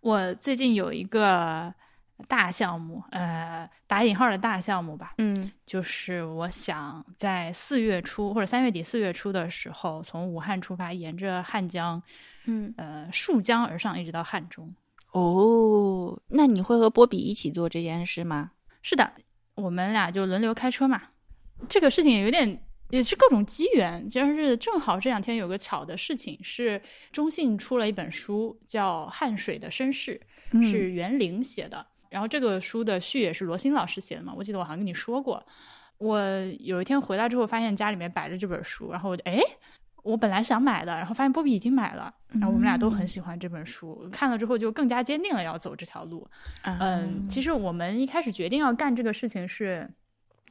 我最近有一个大项目，呃，打引号的大项目吧，嗯就是我想在四月初或者三月底四月初的时候，从武汉出发，沿着汉江，嗯，呃，溯江而上，一直到汉中。哦，那你会和波比一起做这件事吗？是的，我们俩就轮流开车嘛。这个事情有点也是各种机缘，就是正好这两天有个巧的事情，是中信出了一本书，叫《汗水的身世》，是袁凌写的。然后这个书的序也是罗新老师写的嘛，我记得我好像跟你说过。我有一天回来之后，发现家里面摆着这本书，然后我就哎，我本来想买的，然后发现波比已经买了，然后我们俩都很喜欢这本书，看了之后就更加坚定了要走这条路。嗯，其实我们一开始决定要干这个事情是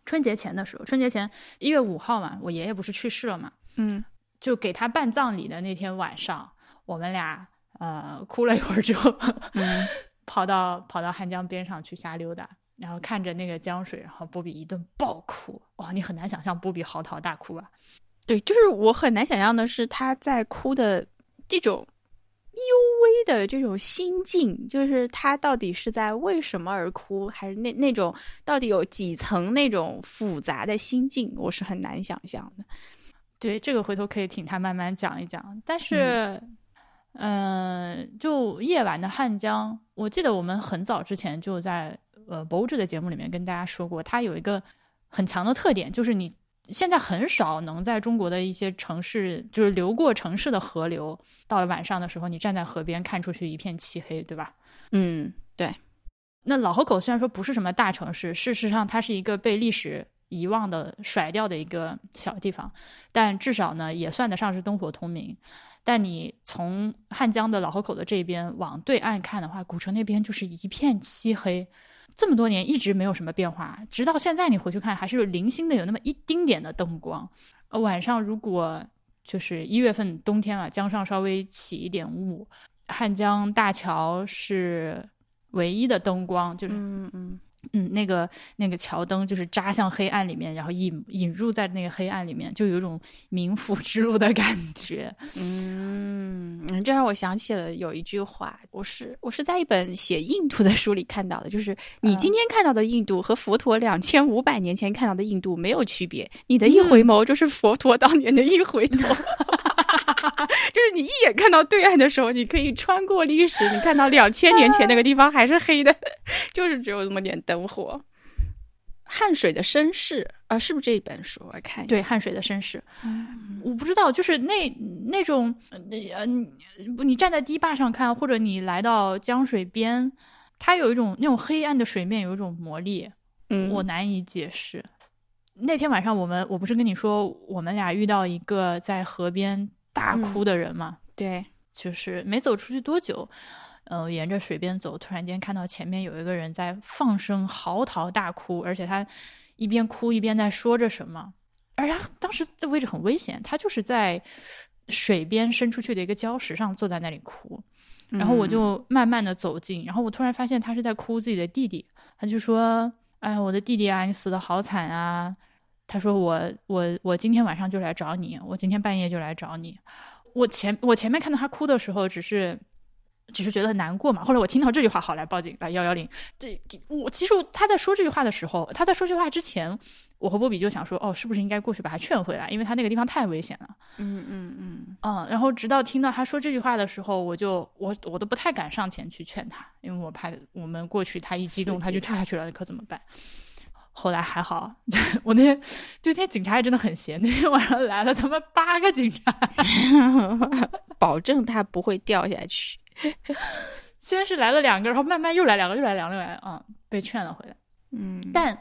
春节前的时候，春节前一月五号嘛，我爷爷不是去世了嘛，嗯。就给他办葬礼的那天晚上，我们俩呃哭了一会儿之后，嗯。跑到跑到汉江边上去瞎溜达，然后看着那个江水，然后波比一顿暴哭，哇，你很难想象波比嚎啕大哭吧？对，就是我很难想象的是他在哭的这种幽微的这种心境，就是他到底是在为什么而哭，还是那那种到底有几层那种复杂的心境，我是很难想象的。对，这个回头可以请他慢慢讲一讲。但是，嗯、就夜晚的汉江，我记得我们很早之前就在呃博物志的节目里面跟大家说过，它有一个很强的特点，就是你现在很少能在中国的一些城市，就是流过城市的河流，到了晚上的时候，你站在河边看出去一片漆黑，对吧？嗯，对，那老河口虽然说不是什么大城市，事实上它是一个被历史遗忘的、甩掉的一个小地方，但至少呢也算得上是灯火通明。但你从汉江的老河口的这边往对岸看的话，古城那边就是一片漆黑，这么多年一直没有什么变化，直到现在你回去看，还是零星的有那么一丁点的灯光。呃，晚上如果就是一月份冬天啊，江上稍微起一点雾，汉江大桥是唯一的灯光，就是嗯嗯嗯，那个那个桥灯就是扎向黑暗里面，然后引引入在那个黑暗里面，就有一种冥府之路的感觉。嗯，嗯这让我想起了有一句话，我是我是在一本写印度的书里看到的，就是你今天看到的印度和佛陀两千五百年前看到的印度没有区别，你的一回眸就是佛陀当年的一回头。就是 你一眼看到对岸的时候，你可以穿过历史，你看到两千年前那个地方还是黑的，就是只有那么点灯火。汉水的绅士啊、是不是这一本书？我看一下对，汉水的绅士，我不知道，就是那那种你你站在堤坝上看，或者你来到江水边，它有一种那种黑暗的水面有一种魔力，嗯，我难以解释。那天晚上，我们我不是跟你说，我们俩遇到一个在河边大哭的人嘛？对，就是没走出去多久，呃，沿着水边走，突然间看到前面有一个人在放声嚎啕大哭，而且他一边哭一边在说着什么，而他当时的位置很危险，他就是在水边伸出去的一个礁石上坐在那里哭。然后我就慢慢的走近，然后我突然发现他是在哭自己的弟弟，他就说：“哎，我的弟弟啊，你死的好惨啊！”他说我我我今天晚上就来找你，我今天半夜就来找你。我前我前面看到他哭的时候，只是只是觉得很难过嘛。后来我听到这句话，好来报警来幺幺零。这我其实他在说这句话的时候，他在说这句话之前，我和波比就想说，哦，是不是应该过去把他劝回来？因为他那个地方太危险了。嗯嗯嗯嗯，然后直到听到他说这句话的时候，我就我我都不太敢上前去劝他，因为我怕我们过去他一激动他就跳下去了，可怎么办？后来还好，我那天就那天警察也真的很闲，那天晚上来了他妈八个警察，嗯，保证他不会掉下去。先是来了两个，然后慢慢又来两个，又来两个，又来，嗯，被劝了回来。嗯，但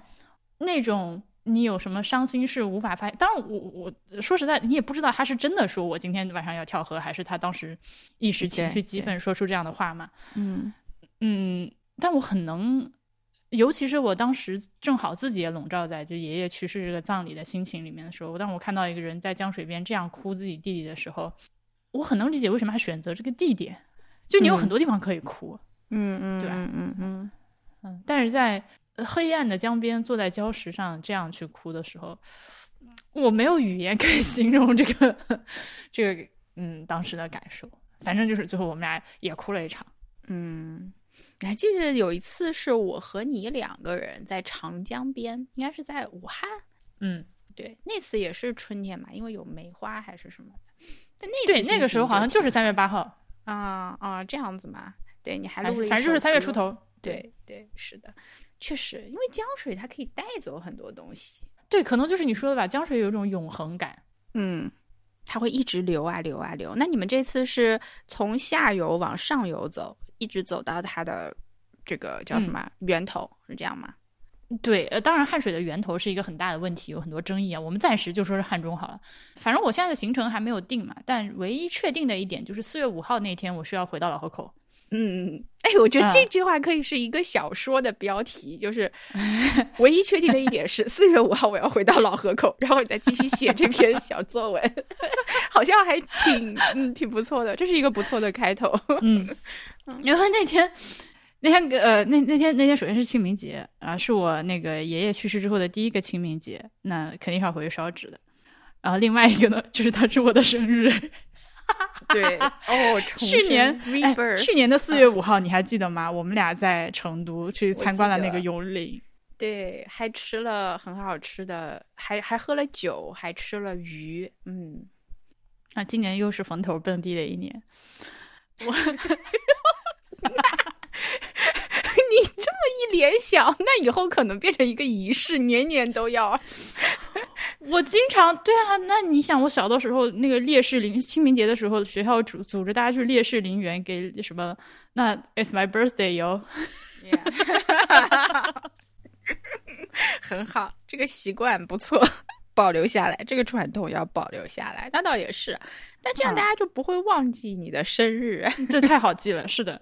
那种你有什么伤心事无法发，当然我我说实在，你也不知道他是真的说我今天晚上要跳河，还是他当时一时情绪激愤说出这样的话嘛。嗯嗯，但我很能，尤其是我当时正好自己也笼罩在就爷爷去世这个葬礼的心情里面的时候，当我看到一个人在江水边这样哭自己弟弟的时候，我很能理解为什么他选择这个地点。就你有很多地方可以哭，嗯嗯，对吧嗯嗯嗯嗯，但是在呃黑暗的江边坐在礁石上这样去哭的时候，我没有语言可以 形容这个这个嗯当时的感受。反正就是最后我们俩也哭了一场。嗯，你还记得有一次是我和你两个人在长江边，应该是在武汉。嗯，对，那次也是春天嘛，因为有梅花还是什么的。但那对，那个时候好像就是三月八号啊啊，这样子嘛。对，你还录了，反正就是三月出头。对对，是的，确实，因为江水它可以带走很多东西。对，可能就是你说的吧，江水有一种永恒感。嗯，它会一直流啊流啊流。那你们这次是从下游往上游走，一直走到它的这个叫什么源头，是这样吗？对，呃，当然汉水的源头是一个很大的问题，有很多争议啊。我们暂时就说是汉中好了。反正我现在的行程还没有定嘛，但唯一确定的一点就是四月五号那天我需要回到老河口。嗯，哎，我觉得这句话可以是一个小说的标题，就是 唯一确定的一点是四月五号我要回到老河口，然后再继续写这篇 小作文，好像还挺嗯挺不错的，这是一个不错的开头。嗯，然后那天那天呃那那天那天首先是清明节啊，是我那个爷爷去世之后的第一个清明节，那肯定是要回去烧纸的。然后另外一个呢，就是他是我的生日。对哦，去年去年的四月五号，你还记得吗？我们俩在成都去参观了那个幽灵，对，还吃了很好吃的，还还喝了酒，还吃了鱼，嗯，那今年又是坟头蹦迪的一年，我，你这么一联想，那以后可能变成一个仪式，年年都要。我经常对啊，那你想，我小的时候那个烈士陵清明节的时候，学校组组织大家去烈士陵园给什么？那 It's my birthday 哟，很好，这个习惯不错，保留下来，这个传统要保留下来。那倒也是，但这样大家就不会忘记你的生日，这太好记了。是的，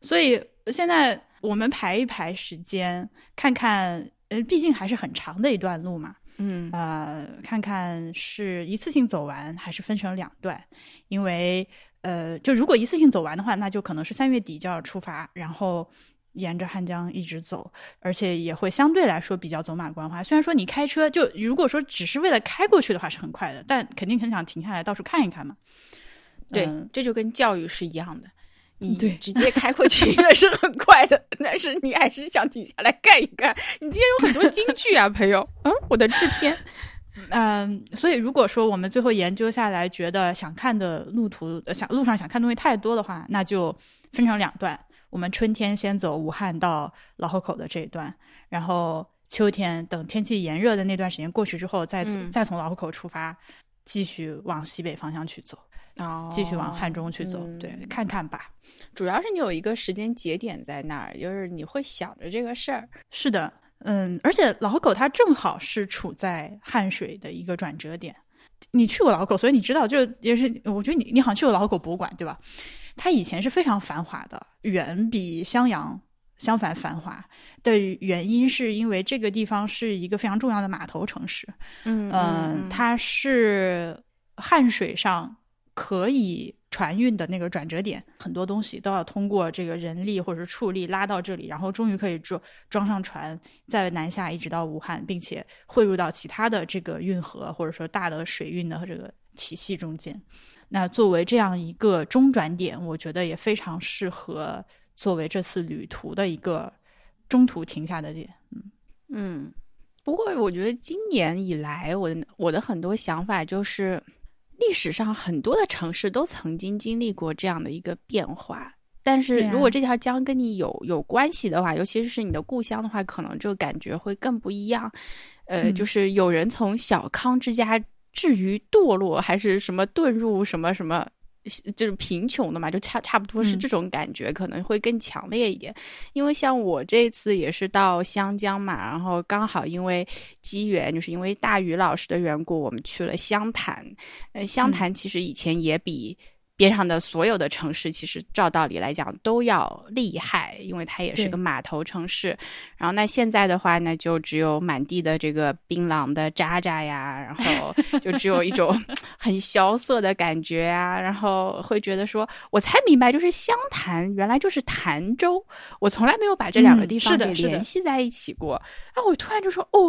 所以现在我们排一排时间，看看，呃，毕竟还是很长的一段路嘛。嗯呃，看看是一次性走完还是分成两段，因为呃，就如果一次性走完的话，那就可能是三月底就要出发，然后沿着汉江一直走，而且也会相对来说比较走马观花。虽然说你开车，就如果说只是为了开过去的话是很快的，但肯定很想停下来到处看一看嘛。对，这就跟教育是一样的。你对直接开过去 那是很快的，但是你还是想停下来看一看。你今天有很多金句啊，朋友。嗯，我的制片。嗯，所以如果说我们最后研究下来，觉得想看的路途，呃想路上想看东西太多的话，那就分成两段。我们春天先走武汉到老河口的这一段，然后秋天等天气炎热的那段时间过去之后，再再从老河口出发，继续往西北方向去走。哦，继续往汉中去走，对，看看吧。主要是你有一个时间节点在那儿，就是你会想着这个事儿。是的，嗯，而且老河口它正好是处在汉水的一个转折点。你去过老狗，所以你知道，就也是我觉得你你好像去过老狗博物馆，对吧？它以前是非常繁华的，远比襄阳相反繁华的原因，是因为这个地方是一个非常重要的码头城市。嗯嗯，它是汉水上。可以船运的那个转折点，很多东西都要通过这个人力或者是畜力拉到这里，然后终于可以装装上船，再南下一直到武汉，并且汇入到其他的这个运河或者说大的水运的这个体系中间。那作为这样一个中转点，我觉得也非常适合作为这次旅途的一个中途停下的点。嗯嗯，不过我觉得今年以来，我的我的很多想法就是。历史上很多的城市都曾经经历过这样的一个变化，但是如果这条江跟你有有关系的话，尤其是你的故乡的话，可能这个感觉会更不一样。呃，就是有人从小康之家至于堕落，还是什么遁入什么什么。就是贫穷的嘛，就差差不多是这种感觉，可能会更强烈一点。因为像我这次也是到湘江嘛，然后刚好因为机缘，就是因为大宇老师的缘故，我们去了湘潭。呃，湘潭其实以前也比。边上的所有的城市，其实照道理来讲都要厉害，因为它也是个码头城市。然后那现在的话呢，就只有满地的这个槟榔的渣渣呀，然后就只有一种 很萧瑟的感觉啊，然后会觉得说，我才明白，就是湘潭原来就是潭州，我从来没有把这两个地方给联系在一起过。然后我突然就说，哦，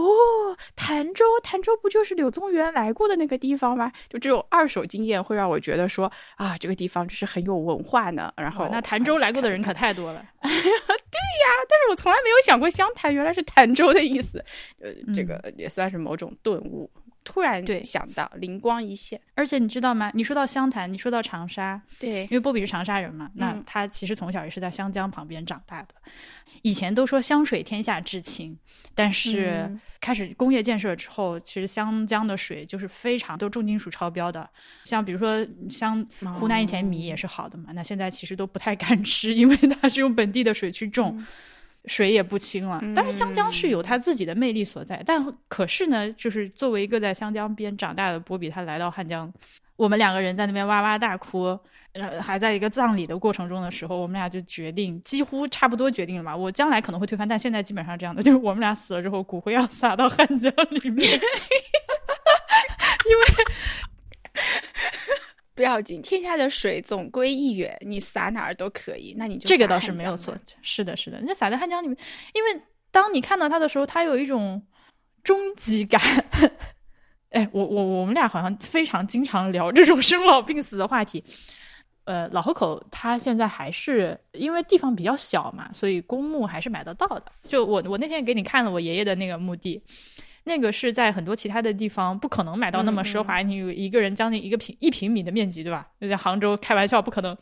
潭州，潭州不就是柳宗元来过的那个地方吗？就这种二手经验会让我觉得说，啊。哇，这个地方就是很有文化呢。然后那潭州来过的人可太多了。对呀，但是我从来没有想过湘潭原来是潭州的意思。呃，这个也算是某种顿悟。突然对想到，灵光一现。而且你知道吗？你说到湘潭，你说到长沙，对因，为波比是长沙人嘛，那嗯他其实从小也是在湘江旁边长大的。以前都说湘水天下至清，但是嗯开始工业建设之后，其实湘江的水就是非常都重金属超标的。像比如说湘湖南以前米也是好的嘛，那现在其实都不太敢吃，因为它是用本地的水去种。水也不清了，但是湘江是有它自己的魅力所在。但可是呢，就是作为一个在湘江边长大的波比，他来到汉江，我们两个人在那边哇哇大哭，呃，还在一个葬礼的过程中的时候，我们俩就决定，几乎差不多决定了吧。我将来可能会推翻，但现在基本上这样的，就是我们俩死了之后，骨灰要撒到汉江里面。不要紧，天下的水总归一源，你撒哪儿都可以。那你就这个倒是没有错，是的，是的，那撒在汉江里面，因为当你看到它的时候，它有一种终极感。哎，我我我们俩好像非常经常聊这种生老病死的话题。呃，老河口它现在还是因为地方比较小嘛，所以公墓还是买得到的。就我我那天给你看了我爷爷的那个墓地，那个是在很多其他的地方不可能买到那么奢华，你有一个人将近一个平一平米的面积，对吧？在杭州开玩笑不可能。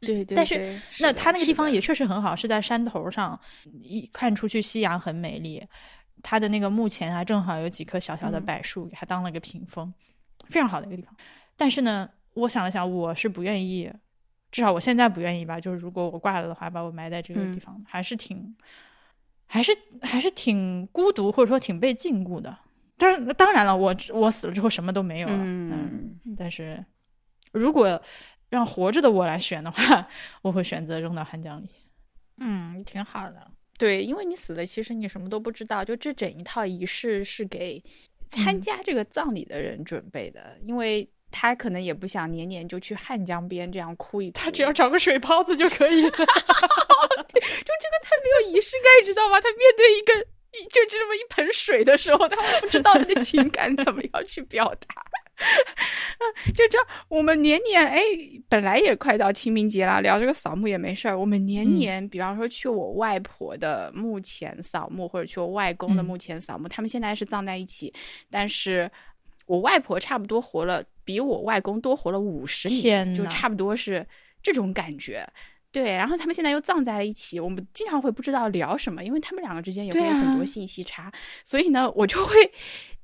对对，但是对那的是的它那个地方也确实很好，是在山头上，一看出去夕阳很美丽。它的那个墓前啊，正好有几棵小小的嗯柏树，给它当了个屏风，非常好的一个地方。但是呢，我想了想，我是不愿意，至少我现在不愿意吧。就是如果我挂了的话，把我埋在这个地嗯方，还是挺，还是还是挺孤独，或者说挺被禁锢的。但是，当然了，我我死了之后什么都没有了，嗯但是如果让活着的我来选的话，我会选择扔到汉江里。嗯，挺好的。对，因为你死了，其实你什么都不知道。就这整一套仪式是给参嗯加这个葬礼的人准备的，因为他可能也不想年年就去汉江边这样哭一哭。他只要找个水泡子就可以了。就这个太没有仪式感，知道吗？他面对一个就这么一盆水的时候，他会不知道他的情感怎么样去表达。就这样，我们年年哎，本来也快到清明节了，聊这个扫墓也没事儿。我们年年，比方说去我外婆的墓前扫墓，或者去我外公的嗯墓前扫墓，他们现在是葬在一起，但是我外婆差不多活了，比我外公多活了五十年，就差不多是这种感觉。对，然后他们现在又葬在了一起，我们经常会不知道聊什么，因为他们两个之间也会有很多啊信息差，所以呢，我就会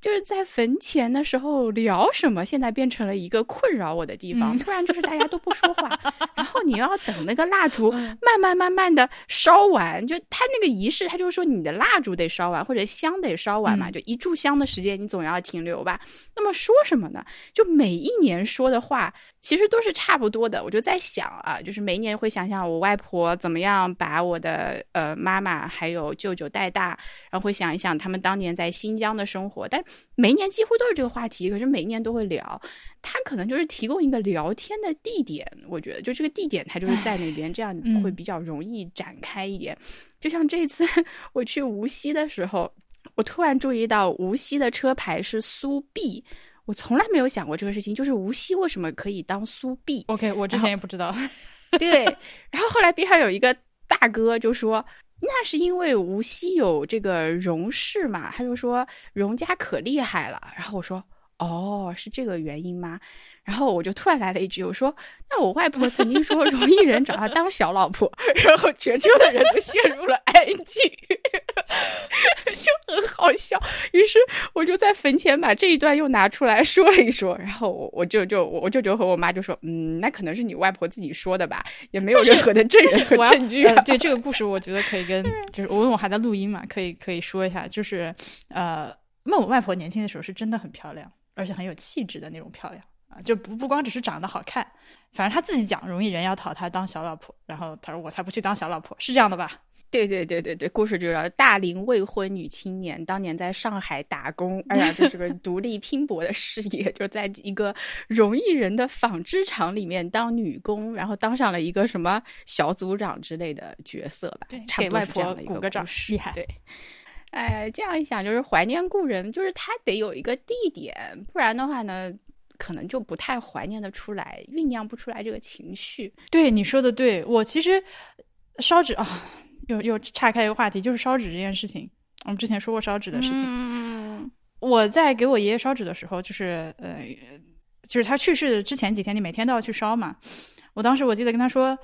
就是在坟前的时候聊什么，现在变成了一个困扰我的地方。嗯突然就是大家都不说话，然后你要等那个蜡烛嗯慢慢慢慢的烧完，就他那个仪式，他就是说你的蜡烛得烧完，或者香得烧完嘛，嗯就一炷香的时间你总要停留吧。那么说什么呢？就每一年说的话，其实都是差不多的。我就在想啊，就是每一年会想想我外婆怎么样把我的呃妈妈还有舅舅带大，然后会想一想他们当年在新疆的生活，但每一年几乎都是这个话题，可是每一年都会聊。他可能就是提供一个聊天的地点，我觉得就这个地点，他就是在那边，这样嗯会比较容易展开一点。就像这次我去无锡的时候，我突然注意到无锡的车牌是苏 B，我从来没有想过这个事情，就是无锡为什么可以当苏 B？OK，我之前也不知道。对，然后后来边上有一个大哥就说。那是因为无锡有这个荣氏嘛，他就说荣家可厉害了。然后我说哦，是这个原因吗？然后我就突然来了一句，我说那我外婆曾经说容易人找她当小老婆，然后全车的人都陷入了安静，就很好笑。于是我就在坟前把这一段又拿出来说了一说，然后我我舅舅我舅舅和我妈就说，嗯，那可能是你外婆自己说的吧，也没有任何的证人和证据、啊呃。对这个故事，我觉得可以跟 就是我因为我还在录音嘛，可以可以说一下，就是呃，那我外婆年轻的时候是真的很漂亮，而且很有气质的那种漂亮啊，就不不光只是长得好看，反正他自己讲容易人要讨她当小老婆，然后他说我才不去当小老婆，是这样的吧？对对对对对，故事就是大龄未婚女青年，当年在上海打工，哎呀，这是个独立拼搏的事业，就在一个容易人的纺织厂里面当女工，然后当上了一个什么小组长之类的角色吧，对差不多给外婆是这样的一鼓个掌故事厉害对。哎，这样一想，就是怀念故人，就是他得有一个地点，不然的话呢，可能就不太怀念的出来，酝酿不出来这个情绪。对你说的对，我其实烧纸啊，又又岔开一个话题，就是烧纸这件事情。我们之前说过烧纸的事情。嗯我在给我爷爷烧纸的时候，就是呃，就是他去世之前几天，你每天都要去烧嘛。我当时我记得跟他说，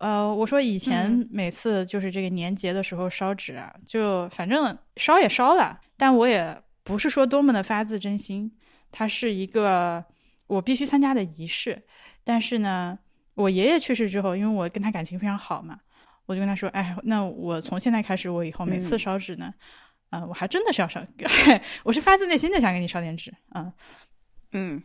呃，我说以前嗯每次就是这个年节的时候烧纸啊，就反正烧也烧了，但我也不是说多么的发自真心，它是一个我必须参加的仪式。但是呢，我爷爷去世之后，因为我跟他感情非常好嘛，我就跟他说，哎，那我从现在开始，我以后每次嗯烧纸呢。啊、我还真的是要烧，我是发自内心的想给你烧点纸啊。嗯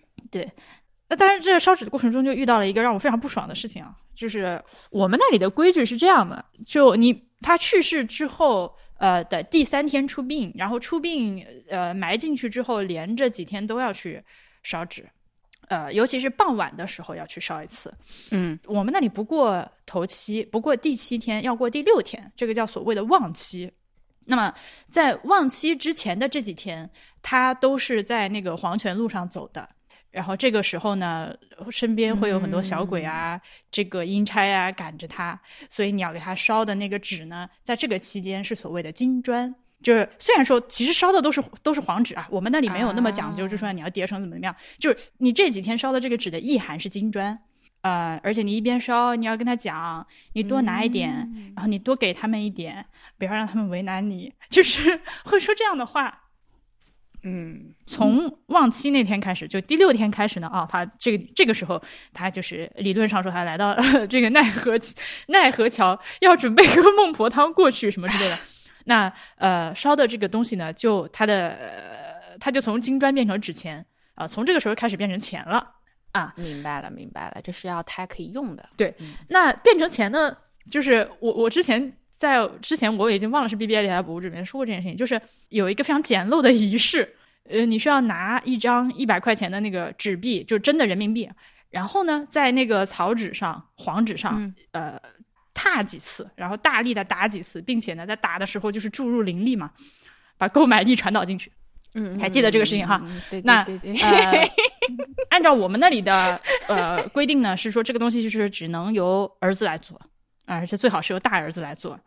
那当然，这个烧纸的过程中就遇到了一个让我非常不爽的事情啊，就是我们那里的规矩是这样的：就你他去世之后，呃的第三天出殡，然后出殡呃埋进去之后，连着几天都要去烧纸，呃，尤其是傍晚的时候要去烧一次。嗯我们那里不过头七，不过第七天，要过第六天，这个叫所谓的旺期。那么在旺期之前的这几天，他都是在那个黄泉路上走的。然后这个时候呢，身边会有很多小鬼啊，这个阴差啊赶着他，所以你要给他烧的那个纸呢，在这个期间是所谓的金砖。就是虽然说其实烧的都是都是黄纸啊，我们那里没有那么讲究，啊就说你要叠成怎么怎么样。就是你这几天烧的这个纸的意涵是金砖，呃，而且你一边烧，你要跟他讲，你多拿一点，嗯然后你多给他们一点，不要让他们为难你，就是会说这样的话。嗯从望期那天开始，就第六天开始呢，啊，他这个这个时候，他就是理论上说他来到了 这个奈何奈何桥，要准备喝孟婆汤过去什么之类的。那呃，烧的这个东西呢，就他的、呃、它就从金砖变成纸钱啊、从这个时候开始变成钱了啊。明白了明白了，这是要他可以用的。对那变成钱呢，就是我我之前在之前我已经忘了是 BBA 里还是博物里面说过这件事情，就是有一个非常简陋的仪式，呃，你需要拿一张一百块钱的那个纸币，就是真的人民币，然后呢，在那个草纸上、黄纸上，嗯呃，踏几次，然后大力的打几次，并且呢，在打的时候就是注入灵力嘛，把购买力传导进去。嗯，还记得这个事情哈对那对对对，呃，按照我们那里的呃规定呢，是说这个东西就是只能由儿子来做，啊而且最好是由大儿子来做。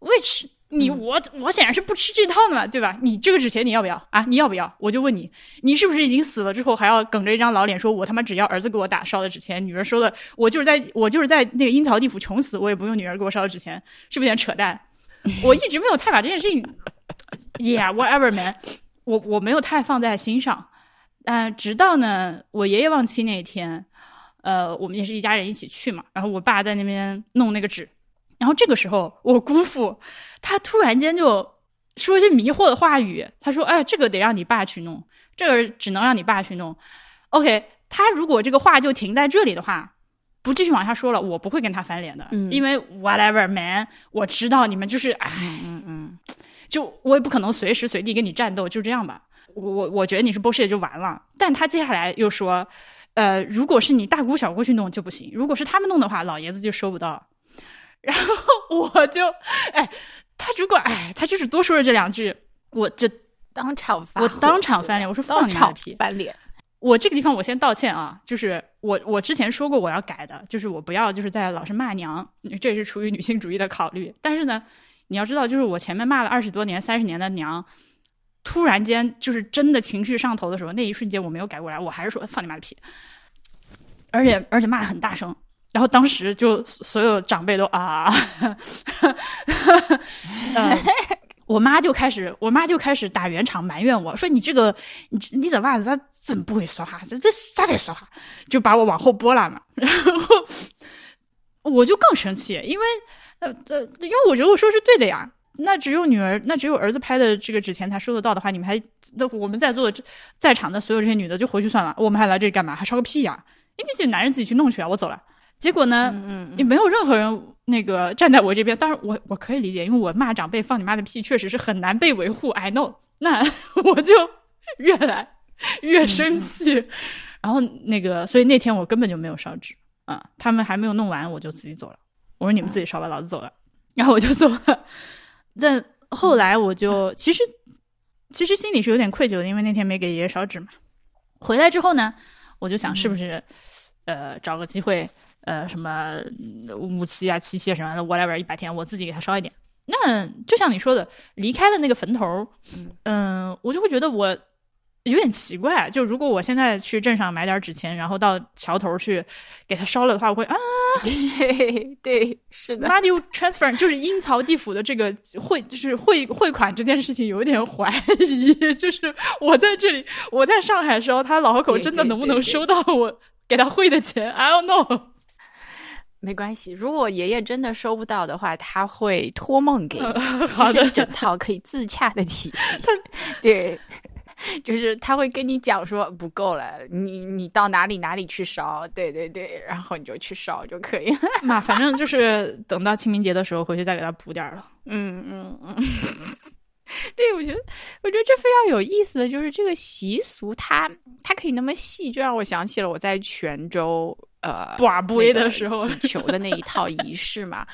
which 你嗯我我显然是不吃这套的嘛，对吧？你这个纸钱你要不要啊？你要不要？我就问你，你是不是已经死了之后还要梗着一张老脸说，我他妈只要儿子给我打烧的纸钱，女儿收的，我就是在我就是在那个阴曹地府穷死，我也不用女儿给我烧的纸钱，是不是有点扯淡？我一直没有太把这件事情，yeah whatever man，我我没有太放在心上。嗯、直到呢，我爷爷忘妻那一天，呃，我们也是一家人一起去嘛，然后我爸在那边弄那个纸，然后这个时候我姑父他突然间就说一些迷惑的话语，他说：“哎，这个得让你爸去弄，这个只能让你爸去弄。”OK，他如果这个话就停在这里的话，不继续往下说了，我不会跟他翻脸的，嗯因为 whatever man，我知道你们就是哎，嗯嗯嗯，就我也不可能随时随地跟你战斗，就这样吧。我我我觉得你是 bullshit 就完了。但他接下来又说，呃，如果是你大姑小姑去弄就不行，如果是他们弄的话，老爷子就收不到。然后我就，哎，他如果哎，他就是多说了这两句，我就当场发我当场翻脸，我说放你屁！翻脸。我这个地方我先道歉啊，就是我我之前说过我要改的，就是我不要就是在老是骂娘，这也是出于女性主义的考虑。但是呢，你要知道，就是我前面骂了二十多年、三十年的娘，突然间就是真的情绪上头的时候，那一瞬间我没有改过来，我还是说放你妈的屁，而且而且骂的很大声。然后当时就所有长辈都啊，呃，我妈就开始，我妈就开始打圆场埋怨我说：“你这个，你这你这娃子咋真不会说话？这这咋才说话？”就把我往后拨拉嘛。然后我就更生气，因为呃呃，因为我觉得我说是对的呀。那只有女儿，那只有儿子拍的这个纸钱才收得到的话，你们还那我们在座的这在场的所有这些女的就回去算了，我们还来这里干嘛？还烧个屁呀！因为这男人自己去弄去啊，我走了。结果呢，嗯嗯也没有任何人那个站在我这边。当然我，我可以理解，因为我骂长辈放你妈的屁，确实是很难被维护。I know，那 我就越来越生气。然后那个，所以那天我根本就没有烧纸啊、他们还没有弄完，我就自己走了。我说你们自己烧吧，老子走了。然后我就走了。但后来我就 其实其实心里是有点愧疚的，因为那天没给爷爷烧纸嘛。回来之后呢，我就想是不是，呃，找个机会，呃，什么五七啊、七七啊什么的，whatever，一百天，我自己给他烧一点。那就像你说的，离开了那个坟头，嗯，我就会觉得我。有点奇怪，就如果我现在去镇上买点纸钱，然后到桥头去给他烧了的话，我会啊，对，是的，money transfer 就是阴曹地府的这个汇，就是汇汇款这件事情有一点怀疑，就是我在这里，我在上海时候，他老河口真的能不能收到我给他汇的钱？I don't know。没关系，如果爷爷真的收不到的话，他会托梦给你，好的，一整套可以自洽的体系，对。就是他会跟你讲说不够了，你你到哪里哪里去烧，对对对，然后你就去烧就可以了。那反正就是等到清明节的时候回去再给他补点了。嗯 嗯嗯，对，我觉得我觉得这非常有意思的就是这个习俗，它它可以那么细，就让我想起了我在泉州呃挂杯的时候祈 求的那一套仪式嘛。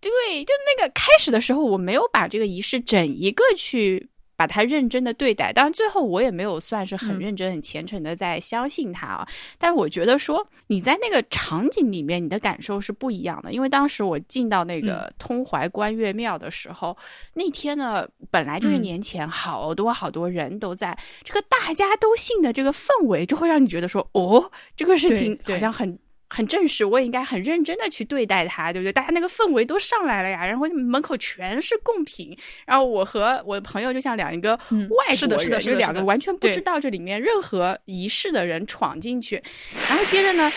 对，就那个开始的时候，我没有把这个仪式整一个去。把他认真的对待，当然最后我也没有算是很认真、很虔诚的在相信他啊。但是我觉得说你在那个场景里面，你的感受是不一样的。因为当时我进到那个通淮关岳庙的时候，那天呢本来就是年前，好多好多人都在，这个大家都信的这个氛围，就会让你觉得说，哦，这个事情好像很。很正式，我也应该很认真的去对待它，对不对？大家那个氛围都上来了呀，然后门口全是贡品，然后我和我的朋友就像两个外国人，就两个完全不知道这里面任何仪式的人闯进去，然后接着呢，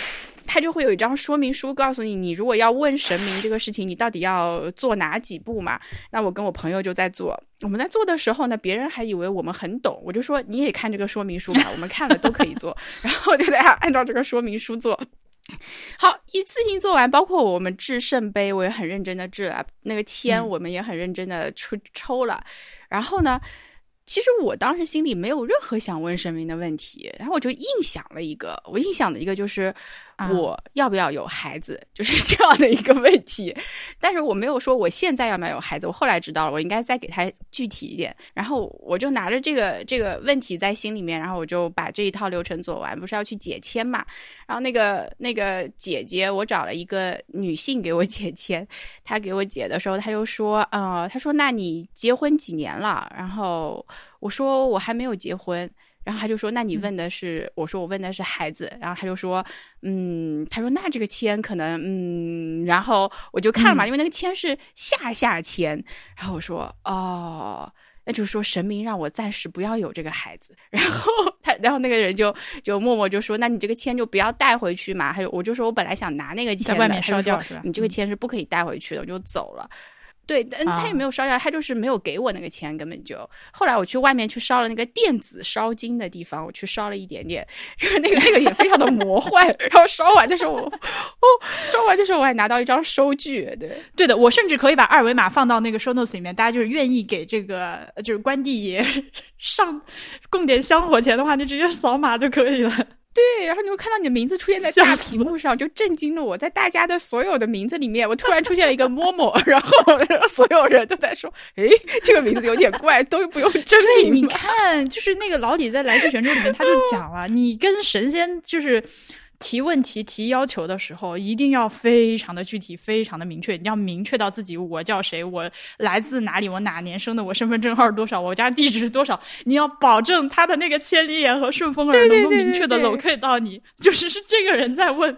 他就会有一张说明书告诉你，你如果要问神明这个事情，你到底要做哪几步嘛？那我跟我朋友就在做，我们在做的时候呢，别人还以为我们很懂，我就说你也看这个说明书吧，我们看了都可以做，然后就在按照这个说明书做。好，一次性做完，包括我们制圣杯，我也很认真的制了。那个签，我们也很认真的抽抽了。然后呢，其实我当时心里没有任何想问神明的问题，然后我就硬想了一个，我硬想的一个就是。我要不要有孩子，就是这样的一个问题。但是我没有说我现在要不要有孩子。我后来知道了，我应该再给他具体一点。然后我就拿着这个这个问题在心里面，然后我就把这一套流程做完。不是要去解签嘛？然后那个那个姐姐，我找了一个女性给我解签。她给我解的时候，她就说：“呃，她说那你结婚几年了？”然后我说：“我还没有结婚。”然后他就说：“那你问的是？”我说：“我问的是孩子。”然后他就说：“嗯，他说那这个签可能嗯。”然后我就看了嘛，因为那个签是下下签。然后我说：“哦，那就是说神明让我暂时不要有这个孩子。”然后 他，然后那个人就就默默就说：“那你这个签就不要带回去嘛。”还有我就说我本来想拿那个签在外面烧掉是吧？你这个签是不可以带回去的，我就走了。对，但他也没有烧掉，他就是没有给我那个钱，根本就。后来我去外面去烧了那个电子烧金的地方，我去烧了一点点，就是那个那个也非常的魔幻。然后烧完的时候，我哦，烧完的时候我还拿到一张收据。对，对的，我甚至可以把二维码放到那个 show notes 里面，大家就是愿意给这个就是关帝爷 上供点香火钱的话，你直接扫码就可以了。对，然后你会看到你的名字出现在大屏幕上，就震惊了我。在大家的所有的名字里面，我突然出现了一个摸摸，然后所有人都在说：“哎，这个名字有点怪，都不用真名。”你看，就是那个老李在《来自泉州》里面他就讲了，你跟神仙就是。提问题、提要求的时候，一定要非常的具体、非常的明确。你要明确到自己我叫谁，我来自哪里，我哪年生的，我身份证号是多少，我家地址是多少。你要保证他的那个千里眼和顺风耳能够明确的 locate 到你，就是是这个人在问。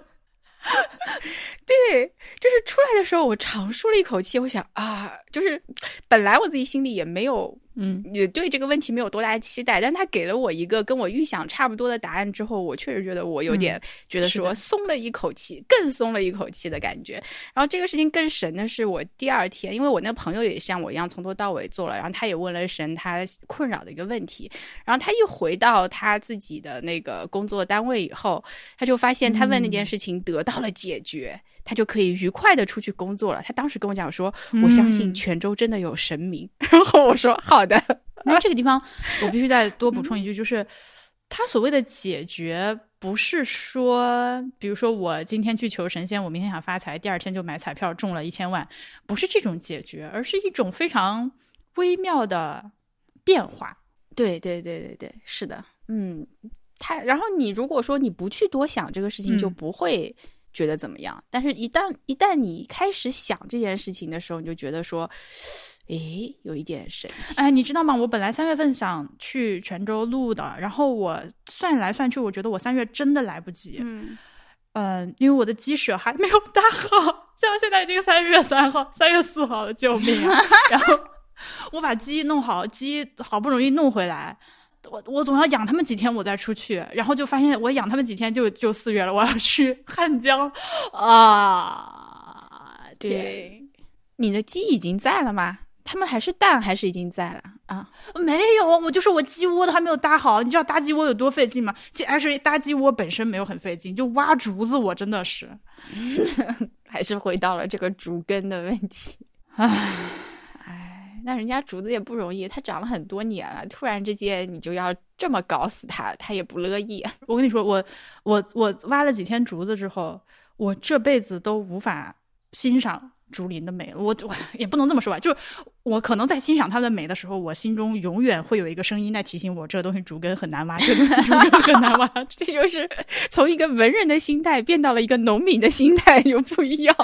对，就是出来的时候，我长舒了一口气，我想啊，就是本来我自己心里也没有。嗯，也对这个问题没有多大期待，但他给了我一个跟我预想差不多的答案之后，我确实觉得我有点觉得说松了一口气，更松了一口气的感觉。然后这个事情更神的是，我第二天，因为我那个朋友也像我一样从头到尾做了，然后他也问了神他困扰的一个问题，然后他一回到他自己的那个工作单位以后，他就发现他问那件事情得到了解决。他就可以愉快的出去工作了。他当时跟我讲说：“我相信泉州真的有神明。”然后我说：“好的。”那这个地方我必须再多补充一句，就是他所谓的解决，不是说，比如说我今天去求神仙，我明天想发财，第二天就买彩票中了一千万，不是这种解决，而是一种非常微妙的变化。对对对对对，是的，嗯。他，然后你如果说你不去多想这个事情，嗯就不会觉得怎么样。但是，一旦一旦你开始想这件事情的时候，你就觉得说，诶，有一点神奇。哎，你知道吗？我本来三月份想去泉州录的，然后我算来算去，我觉得我三月真的来不及。嗯，嗯、因为我的鸡舍还没有搭好，像现在已经三月三号、三月四号了，救命啊！然后我把鸡弄好，鸡好不容易弄回来。我我总要养他们几天，我再出去，然后就发现我养他们几天就就四月了，我要去 汉江啊！对，你的鸡已经在了吗？他们还是蛋，还是已经在了啊？没有，我就是我鸡窝都还没有搭好。你知道搭鸡窝有多费劲吗？其实 actually 搭鸡窝本身没有很费劲，就挖竹子，我真的是，还是回到了这个竹根的问题。唉，哎，那人家竹子也不容易，它长了很多年了，突然之间你就要这么搞死它，它也不乐意。我跟你说，我我我挖了几天竹子之后，我这辈子都无法欣赏竹林的美。我我也不能这么说吧，就是我可能在欣赏它的美的时候，我心中永远会有一个声音在提醒我，这东西竹根很难挖，这东西 竹根很难挖。这就是从一个文人的心态变到了一个农民的心态，就不一样。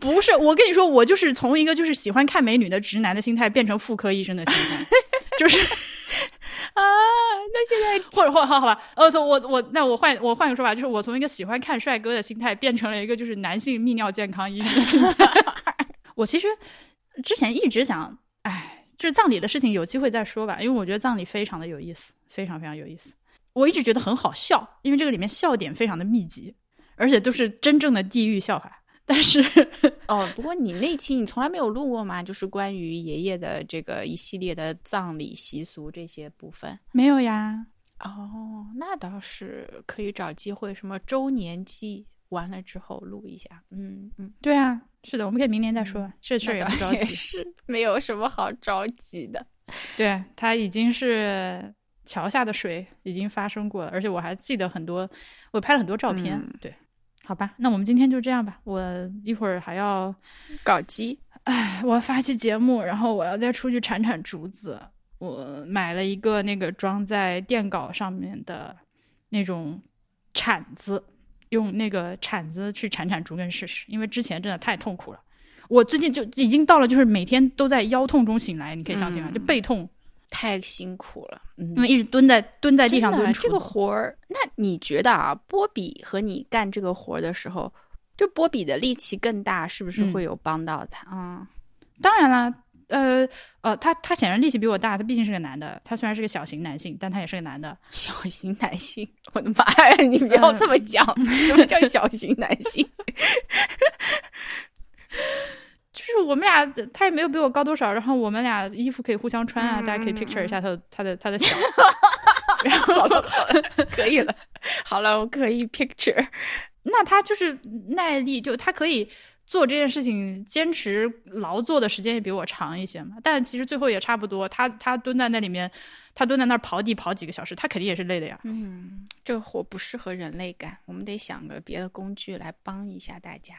不是，我跟你说，我就是从一个就是喜欢看美女的直男的心态，变成妇科医生的心态，就是。啊，那现在或者或好好吧，呃，从我我那我换我换个说法，就是我从一个喜欢看帅哥的心态，变成了一个就是男性泌尿健康医生的心态。我其实之前一直想，哎，就是葬礼的事情有机会再说吧，因为我觉得葬礼非常的有意思，非常非常有意思。我一直觉得很好笑，因为这个里面笑点非常的密集，而且都是真正的地狱笑话。但是哦，不过你那期你从来没有录过吗？就是关于爷爷的这个一系列的葬礼习俗这些部分。没有呀，哦，那倒是可以找机会，什么周年祭完了之后录一下。嗯嗯，对啊，是的，我们可以明年再说，这事儿也不着急。是没有什么好着急的。对，它已经是桥下的水已经发生过了，而且我还记得很多，我拍了很多照片。嗯对，好吧，那我们今天就这样吧。我一会儿还要，搞基，哎，我要发期节目，然后我要再出去铲铲竹子。我买了一个那个装在电镐上面的那种铲子，用那个铲子去铲铲竹根试试，因为之前真的太痛苦了。我最近就已经到了，就是每天都在腰痛中醒来，你可以相信吗？嗯就背痛，太辛苦了。嗯因为一直蹲在蹲在地上蹲杵这个活儿，那你觉得啊，波比和你干这个活儿的时候，就波比的力气更大，是不是嗯会有帮到他？嗯，当然啦，呃呃，他他显然力气比我大，他毕竟是个男的。他虽然是个小型男性，但他也是个男的。小型男性，我的妈呀！你不要这么讲，什么叫小型男性？就是我们俩，他也没有比我高多少，然后我们俩衣服可以互相穿啊，嗯大家可以嗯 picture 一下他的他的他的小。然后好了好了，可以了，好了，我可以 picture。那他就是耐力，就他可以做这件事情，坚持劳作的时间也比我长一些嘛。但其实最后也差不多，他他蹲在那里面，他蹲在那儿刨地刨几个小时，他肯定也是累的呀。嗯，这个活不适合人类干，我们得想个别的工具来帮一下大家。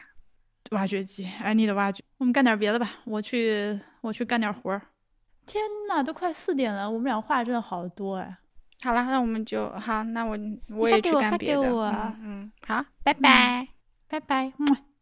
挖掘机，I need 挖掘。我们干点别的吧，我去我去干点活儿。天呐，都快四点了，我们俩话真的好多哎。好了，那我们就好，那我我也去干别的。嗯，好，拜拜。拜拜。嗯